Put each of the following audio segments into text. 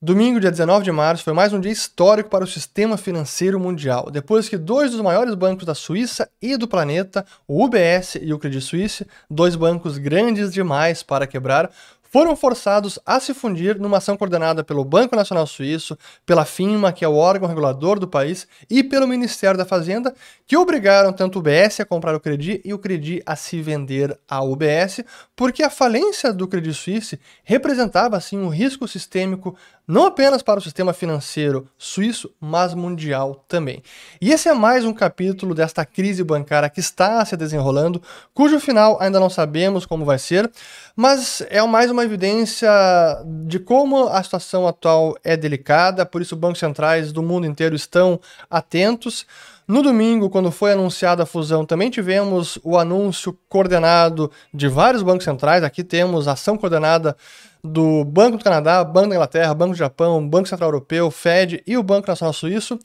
Domingo, dia 19 de março, foi mais um dia histórico para o sistema financeiro mundial, depois que dois dos maiores bancos da Suíça e do planeta, o UBS e o Credit Suisse, dois bancos grandes demais para quebrar, foram forçados a se fundir numa ação coordenada pelo Banco Nacional Suíço, pela FINMA, que é o órgão regulador do país, e pelo Ministério da Fazenda, que obrigaram tanto o UBS a comprar o Credit e o Credit a se vender ao UBS, porque a falência do Credit Suisse representava assim um risco sistêmico não apenas para o sistema financeiro suíço, mas mundial também. E esse é mais um capítulo desta crise bancária que está se desenrolando, cujo final ainda não sabemos como vai ser, mas é mais uma evidência de como a situação atual é delicada, por isso bancos centrais do mundo inteiro estão atentos. No domingo, quando foi anunciada a fusão, também tivemos o anúncio coordenado de vários bancos centrais. Aqui temos ação coordenada do Banco do Canadá, Banco da Inglaterra, Banco do Japão, Banco Central Europeu, Fed e o Banco Nacional Suíço,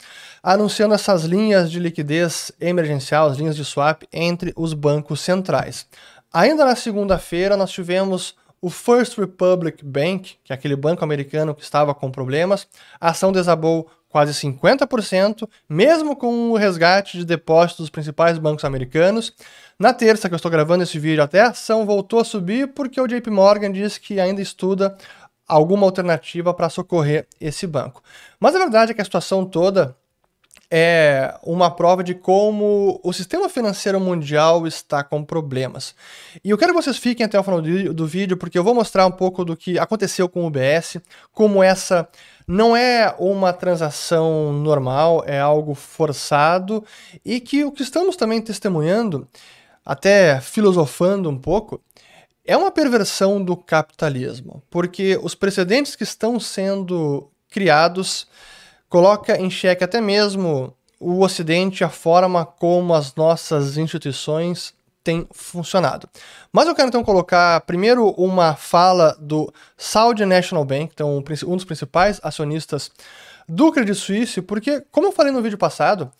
anunciando essas linhas de liquidez emergencial, as linhas de swap entre os bancos centrais. Ainda na segunda-feira, nós tivemos o First Republic Bank, que é aquele banco americano que estava com problemas, a ação desabou quase 50%, mesmo com o resgate de depósitos dos principais bancos americanos. Na terça, que eu estou gravando esse vídeo, até a ação voltou a subir porque o JP Morgan disse que ainda estuda alguma alternativa para socorrer esse banco. Mas a verdade é que a situação toda é uma prova de como o sistema financeiro mundial está com problemas. E eu quero que vocês fiquem até o final do vídeo, porque eu vou mostrar um pouco do que aconteceu com o UBS, como essa não é uma transação normal, é algo forçado, e que o que estamos também testemunhando, até filosofando um pouco, é uma perversão do capitalismo, porque os precedentes que estão sendo criados coloca em xeque até mesmo o Ocidente, a forma como as nossas instituições têm funcionado. Mas eu quero então colocar primeiro uma fala do Saudi National Bank, então um dos principais acionistas do Credit Suisse, porque, como eu falei no vídeo passado,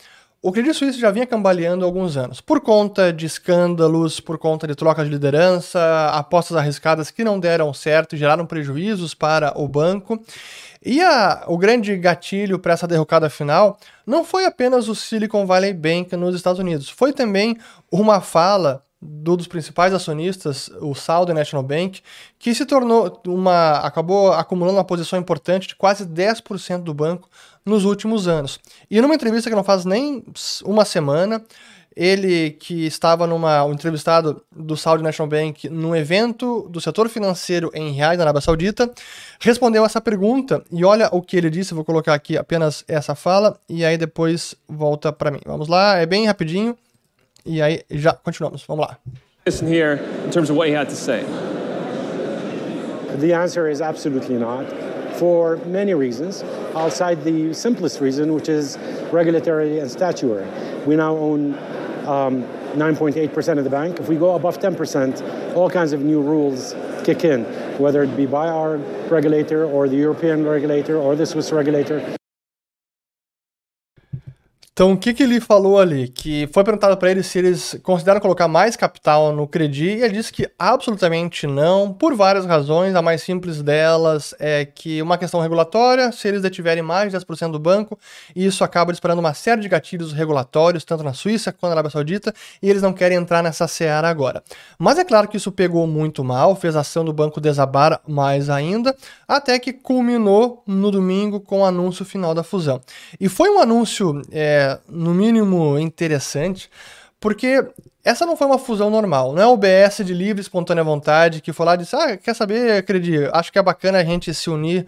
o Credit Suisse já vinha cambaleando há alguns anos, por conta de escândalos, por conta de troca de liderança, apostas arriscadas que não deram certo e geraram prejuízos para o banco. E a, o grande gatilho para essa derrocada final não foi apenas o Silicon Valley Bank nos Estados Unidos, foi também uma fala do, dos principais acionistas, o Southern National Bank, que se tornou uma. acabou acumulando uma posição importante de quase 10% do banco nos últimos anos. E numa entrevista que não faz nem uma semana, ele que estava numa um entrevistado do Saudi National Bank num evento do setor financeiro em Riyadh, na Arábia Saudita, respondeu essa pergunta e olha o que ele disse, vou colocar aqui apenas essa fala e aí depois volta para mim. Vamos lá, é bem rapidinho e aí já continuamos. Vamos lá. Listen here in terms of what he had to say. The answer is absolutely not. For many reasons. I'll the simplest reason, which is regulatory and statutory. We now own um, 9.8% of the bank. If we go above 10%, all kinds of new rules kick in, whether it be by our regulator or the European regulator or the Swiss regulator. Então, o que, que ele falou ali? Que foi perguntado para ele se eles consideram colocar mais capital no Credi, e ele disse que absolutamente não, por várias razões. A mais simples delas é que uma questão regulatória, se eles detiverem mais de 10% do banco, isso acaba disparando uma série de gatilhos regulatórios, tanto na Suíça quanto na Arábia Saudita, e eles não querem entrar nessa seara agora. Mas é claro que isso pegou muito mal, fez a ação do banco desabar mais ainda, até que culminou no domingo com o anúncio final da fusão. E foi um anúncio. É, no mínimo, interessante, porque essa não foi uma fusão normal, não é o BS de livre, espontânea vontade que foi lá e disse: Ah, quer saber, acredito, acho que é bacana a gente se unir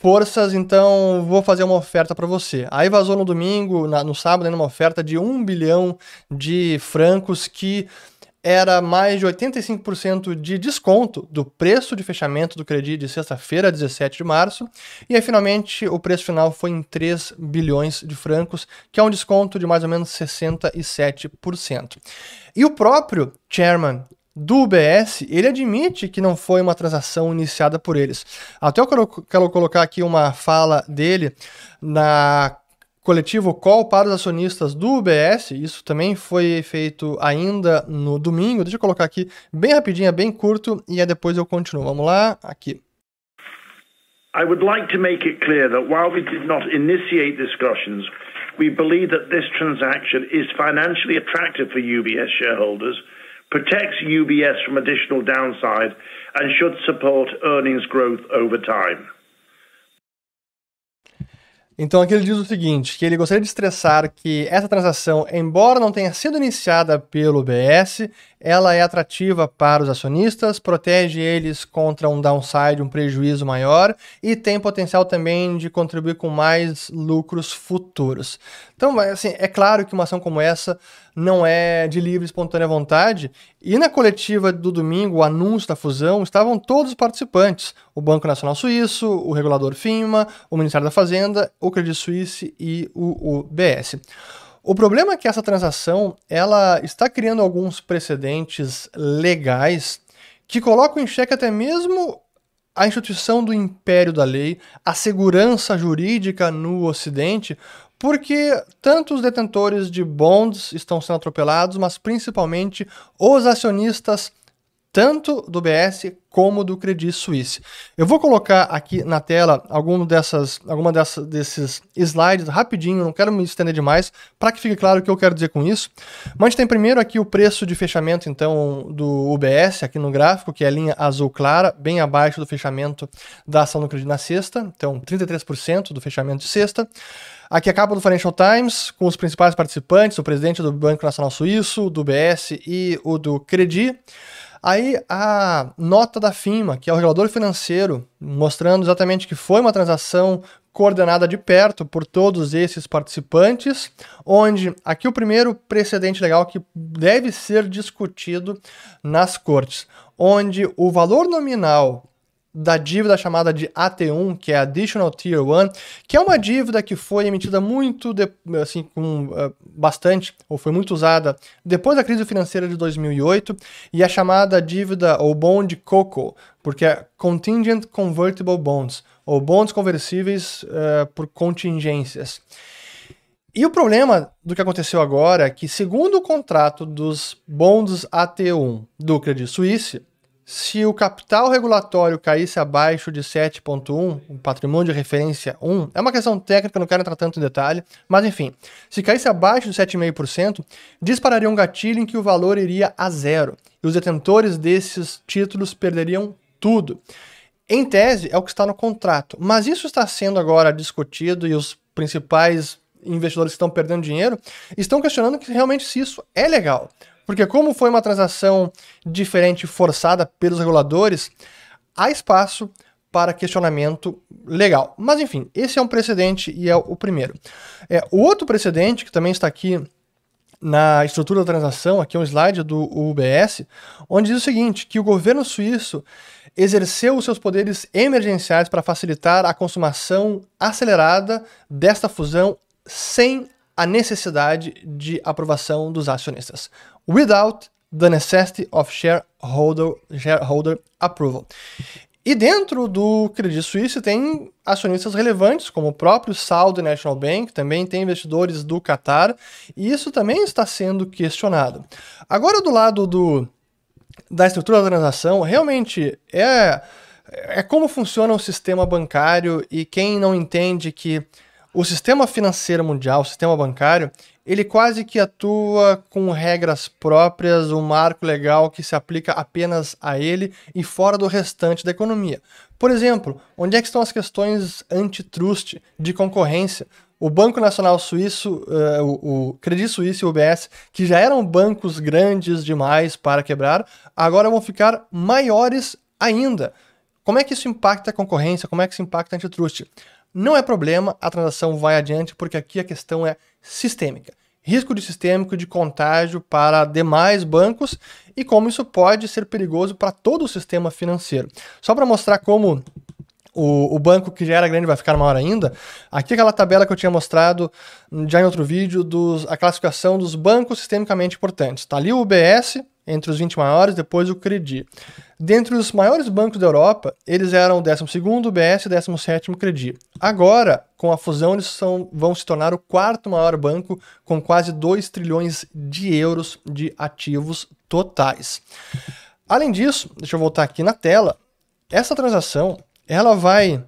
forças, então vou fazer uma oferta para você. Aí vazou no domingo, na, no sábado, uma oferta de um bilhão de francos que era mais de 85% de desconto do preço de fechamento do crédito de sexta-feira, 17 de março, e aí finalmente o preço final foi em 3 bilhões de francos, que é um desconto de mais ou menos 67%. E o próprio chairman do UBS, ele admite que não foi uma transação iniciada por eles. Até eu quero colocar aqui uma fala dele na coletivo call para os acionistas do UBS, isso também foi feito ainda no domingo. Deixa eu colocar aqui bem rapidinho, bem curto, e aí depois eu continuo. Vamos lá, aqui. I would like to make it clear that while we did not initiate discussions, we believe that this transaction is financially attractive for UBS shareholders, protects UBS from additional downside, and should support earnings growth over time. Então aqui ele diz o seguinte, que ele gostaria de estressar que essa transação, embora não tenha sido iniciada pelo BS, ela é atrativa para os acionistas, protege eles contra um downside, um prejuízo maior e tem potencial também de contribuir com mais lucros futuros. Então, assim, é claro que uma ação como essa não é de livre espontânea vontade. E na coletiva do domingo, o anúncio da fusão, estavam todos os participantes: o Banco Nacional Suíço, o regulador FINMA, o Ministério da Fazenda, o Credit Suisse e o UBS. O problema é que essa transação ela está criando alguns precedentes legais que colocam em xeque até mesmo a instituição do império da lei, a segurança jurídica no Ocidente, porque tanto os detentores de bonds estão sendo atropelados, mas principalmente os acionistas tanto do BS como do Credit Suisse. Eu vou colocar aqui na tela algum dessas, alguma dessas, desses slides rapidinho, não quero me estender demais, para que fique claro o que eu quero dizer com isso. Mas a gente tem primeiro aqui o preço de fechamento então do UBS aqui no gráfico, que é a linha azul clara, bem abaixo do fechamento da ação do Credit na sexta, então 33% do fechamento de sexta. Aqui a capa do Financial Times, com os principais participantes, o presidente do Banco Nacional Suíço, do BS e o do Credit. Aí a nota da FIMA, que é o regulador financeiro, mostrando exatamente que foi uma transação coordenada de perto por todos esses participantes, onde aqui o primeiro precedente legal que deve ser discutido nas cortes, onde o valor nominal da dívida chamada de AT1, que é Additional Tier 1, que é uma dívida que foi emitida muito, de, assim, com uh, bastante, ou foi muito usada depois da crise financeira de 2008, e é chamada dívida ou bond COCO, porque é Contingent Convertible Bonds, ou bonds conversíveis uh, por contingências. E o problema do que aconteceu agora é que, segundo o contrato dos bonds AT1 do Credit Suisse, se o capital regulatório caísse abaixo de 7,1, o patrimônio de referência 1, é uma questão técnica, não quero entrar tanto em detalhe, mas enfim, se caísse abaixo de 7,5%, dispararia um gatilho em que o valor iria a zero, e os detentores desses títulos perderiam tudo. Em tese, é o que está no contrato, mas isso está sendo agora discutido e os principais investidores que estão perdendo dinheiro estão questionando que realmente se isso é legal. Porque como foi uma transação diferente forçada pelos reguladores, há espaço para questionamento legal. Mas enfim, esse é um precedente e é o primeiro. É, o outro precedente, que também está aqui na estrutura da transação, aqui é um slide do UBS, onde diz o seguinte, que o governo suíço exerceu os seus poderes emergenciais para facilitar a consumação acelerada desta fusão sem a necessidade de aprovação dos acionistas without the necessity of shareholder, shareholder approval. E dentro do Credit Suisse tem acionistas relevantes, como o próprio Saudi National Bank, também tem investidores do Qatar, e isso também está sendo questionado. Agora, do lado do, da estrutura da transação, realmente é, é como funciona o sistema bancário e quem não entende que o sistema financeiro mundial, o sistema bancário, ele quase que atua com regras próprias, um marco legal que se aplica apenas a ele e fora do restante da economia. Por exemplo, onde é que estão as questões antitrust, de concorrência? O Banco Nacional Suíço, uh, o, o Credit Suisse e o UBS, que já eram bancos grandes demais para quebrar, agora vão ficar maiores ainda. Como é que isso impacta a concorrência? Como é que isso impacta a antitrust? Não é problema, a transação vai adiante, porque aqui a questão é sistêmica. Risco de sistêmico de contágio para demais bancos e como isso pode ser perigoso para todo o sistema financeiro. Só para mostrar como o, o, banco que já era grande vai ficar maior ainda, aqui aquela tabela que eu tinha mostrado já em outro vídeo, dos, a classificação dos bancos sistemicamente importantes. Está ali o UBS, entre os 20 maiores, depois o Credit. Dentre os maiores bancos da Europa, eles eram o 12º BS e 17º Credit. Agora, com a fusão, eles são, vão se tornar o quarto maior banco com quase 2 trilhões de euros de ativos totais. Além disso, deixa eu voltar aqui na tela, essa transação ela vai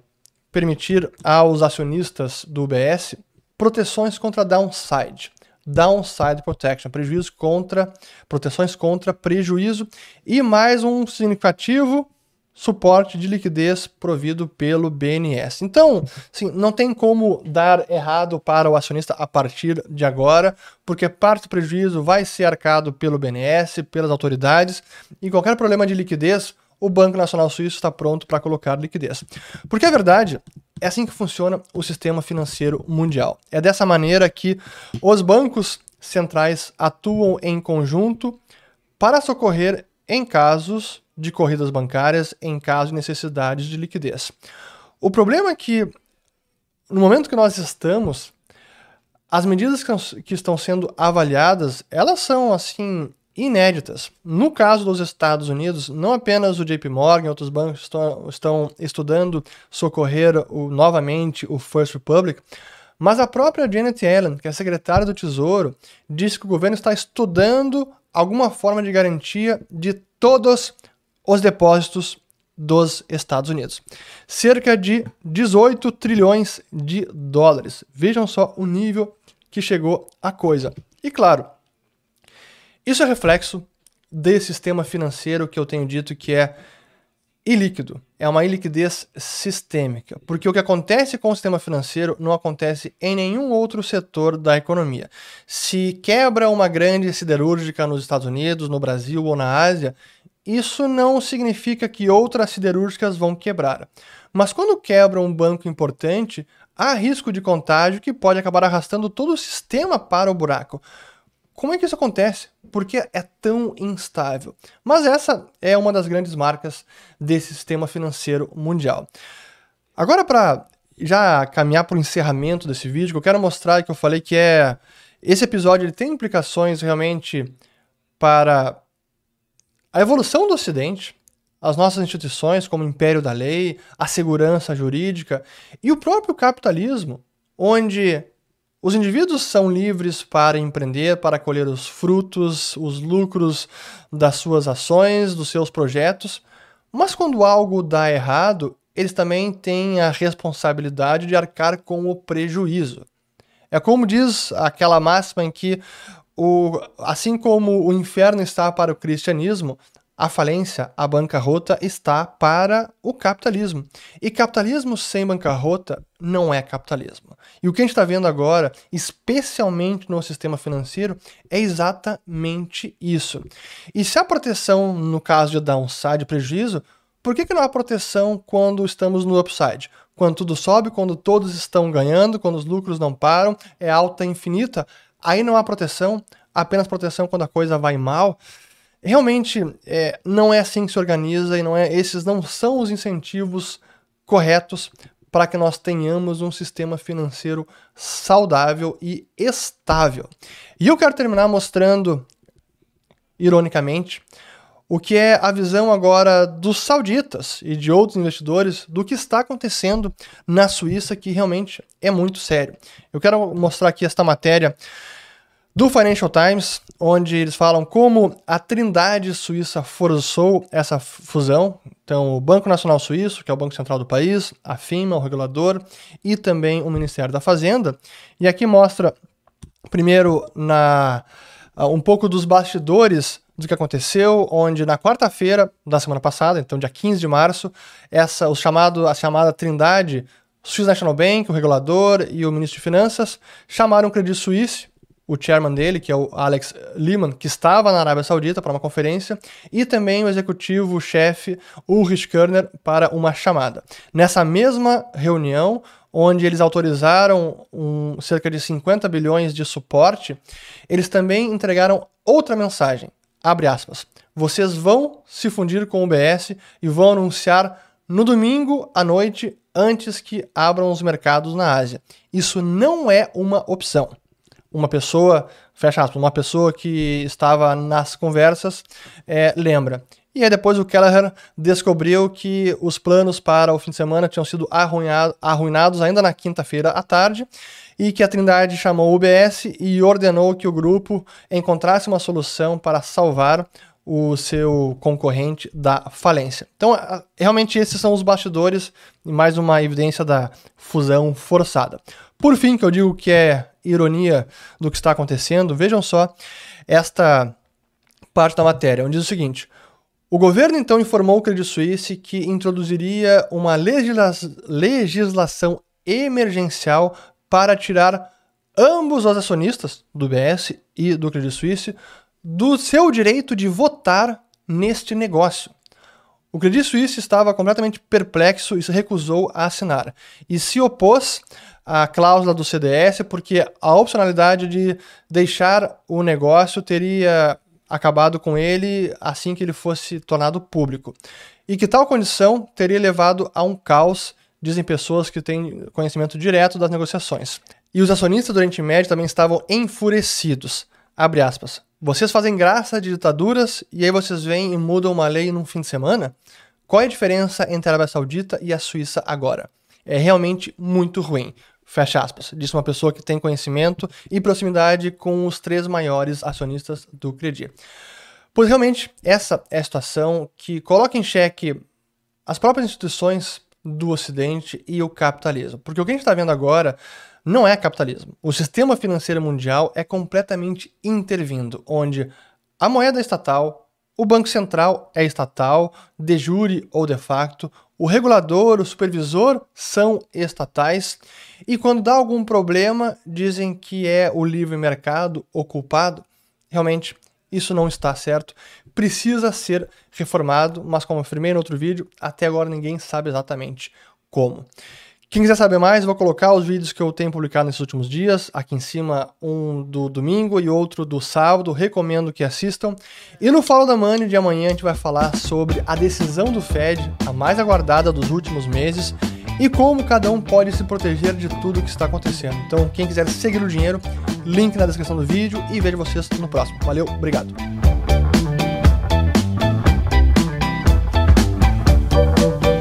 permitir aos acionistas do UBS proteções contra downside. Downside protection, prejuízo contra proteções contra prejuízo e mais um significativo suporte de liquidez provido pelo BNS. Então, assim, não tem como dar errado para o acionista a partir de agora, porque parte do prejuízo vai ser arcado pelo BNS, pelas autoridades, e qualquer problema de liquidez, o Banco Nacional Suíço está pronto para colocar liquidez. Porque a verdade é assim que funciona o sistema financeiro mundial. É dessa maneira que os bancos centrais atuam em conjunto para socorrer em casos de corridas bancárias em caso de necessidades de liquidez. O problema é que, no momento que nós estamos, as medidas que estão sendo avaliadas, elas são, assim, inéditas. No caso dos Estados Unidos, não apenas o JP Morgan e outros bancos estão, estão estudando socorrer o, novamente o First Republic, mas a própria Janet Yellen, que é secretária do Tesouro, disse que o governo está estudando alguma forma de garantia de todos os depósitos dos Estados Unidos. Cerca de 18 trilhões de dólares. Vejam só o nível que chegou a coisa. E claro, isso é reflexo desse sistema financeiro que eu tenho dito que é ilíquido. É uma iliquidez sistêmica, porque o que acontece com o sistema financeiro não acontece em nenhum outro setor da economia. Se quebra uma grande siderúrgica nos Estados Unidos, no Brasil ou na Ásia, isso não significa que outras siderúrgicas vão quebrar. Mas quando quebra um banco importante, há risco de contágio que pode acabar arrastando todo o sistema para o buraco. Como é que isso acontece? Por que é tão instável? Mas essa é uma das grandes marcas desse sistema financeiro mundial. Agora, para já caminhar para o encerramento desse vídeo, eu quero mostrar que eu falei que é esse episódio ele tem implicações realmente para a evolução do Ocidente, as nossas instituições, como o império da lei, a segurança jurídica e o próprio capitalismo, onde os indivíduos são livres para empreender, para colher os frutos, os lucros das suas ações, dos seus projetos, mas quando algo dá errado, eles também têm a responsabilidade de arcar com o prejuízo. É como diz aquela máxima em que o, assim como o inferno está para o cristianismo, a falência, a bancarrota está para o capitalismo. E capitalismo sem bancarrota não é capitalismo. E o que a gente está vendo agora, especialmente no sistema financeiro, é exatamente isso. E se a proteção, no caso de downside, prejuízo, por que, que não há proteção quando estamos no upside? Quando tudo sobe, quando todos estão ganhando, quando os lucros não param, é alta infinita, aí não há proteção, apenas proteção quando a coisa vai mal. Realmente é, não é assim que se organiza e não é esses não são os incentivos corretos para que nós tenhamos um sistema financeiro saudável e estável. E eu quero terminar mostrando, ironicamente, o que é a visão agora dos sauditas e de outros investidores do que está acontecendo na Suíça, que realmente é muito sério. Eu quero mostrar aqui esta matéria do Financial Times, onde eles falam como a Trindade Suíça forçou essa fusão. Então, o Banco Nacional Suíço, que é o Banco Central do país, a FIMA, o regulador, e também o Ministério da Fazenda. E aqui mostra, primeiro, na, um pouco dos bastidores do que aconteceu, onde na quarta-feira da semana passada, então dia 15 de março, essa, o chamado, a chamada Trindade, Swiss National Bank, o regulador e o ministro de Finanças, chamaram o Credit Suisse o chairman dele, que é o Alex Lehman, que estava na Arábia Saudita para uma conferência, e também o executivo-chefe Ulrich Körner para uma chamada. Nessa mesma reunião, onde eles autorizaram um, cerca de 50 bilhões de suporte, eles também entregaram outra mensagem, abre aspas, vocês vão se fundir com o BS e vão anunciar no domingo à noite antes que abram os mercados na Ásia. Isso não é uma opção uma pessoa, fecha aspas, uma pessoa que estava nas conversas é, lembra. E aí depois o Kelleher descobriu que os planos para o fim de semana tinham sido arruinado, arruinados ainda na quinta-feira à tarde e que a Trindade chamou o UBS e ordenou que o grupo encontrasse uma solução para salvar o seu concorrente da falência. Então, realmente esses são os bastidores e mais uma evidência da fusão forçada. Por fim, que eu digo que é ironia do que está acontecendo, vejam só esta parte da matéria, onde diz o seguinte: o governo então informou o Credit Suisse que introduziria uma legisla legislação emergencial para tirar ambos os acionistas do BS e do Credit Suisse do seu direito de votar neste negócio. O Credit Suisse estava completamente perplexo e se recusou a assinar e se opôs à cláusula do CDS porque a opcionalidade de deixar o negócio teria acabado com ele assim que ele fosse tornado público. E que tal condição teria levado a um caos, dizem pessoas que têm conhecimento direto das negociações. E os acionistas do Oriente Médio também estavam enfurecidos. Abre aspas. Vocês fazem graça de ditaduras e aí vocês vêm e mudam uma lei num fim de semana? Qual é a diferença entre a Arábia Saudita e a Suíça agora? É realmente muito ruim. Fecha aspas, disse uma pessoa que tem conhecimento e proximidade com os três maiores acionistas do Credi. Pois realmente, essa é a situação que coloca em xeque as próprias instituições do Ocidente e o capitalismo. Porque o que a gente está vendo agora não é capitalismo. O sistema financeiro mundial é completamente intervindo, onde a moeda é estatal, o Banco Central é estatal, de jure ou de facto, o regulador, o supervisor são estatais e quando dá algum problema dizem que é o livre mercado o culpado. Realmente isso não está certo, precisa ser reformado, mas como afirmei no outro vídeo, até agora ninguém sabe exatamente como. Quem quiser saber mais, vou colocar os vídeos que eu tenho publicado nesses últimos dias. Aqui em cima, um do domingo e outro do sábado. Recomendo que assistam. E no Fala da Money de amanhã a gente vai falar sobre a decisão do Fed, a mais aguardada dos últimos meses, e como cada um pode se proteger de tudo que está acontecendo. Então, quem quiser seguir o dinheiro, link na descrição do vídeo e vejo vocês no próximo. Valeu, obrigado.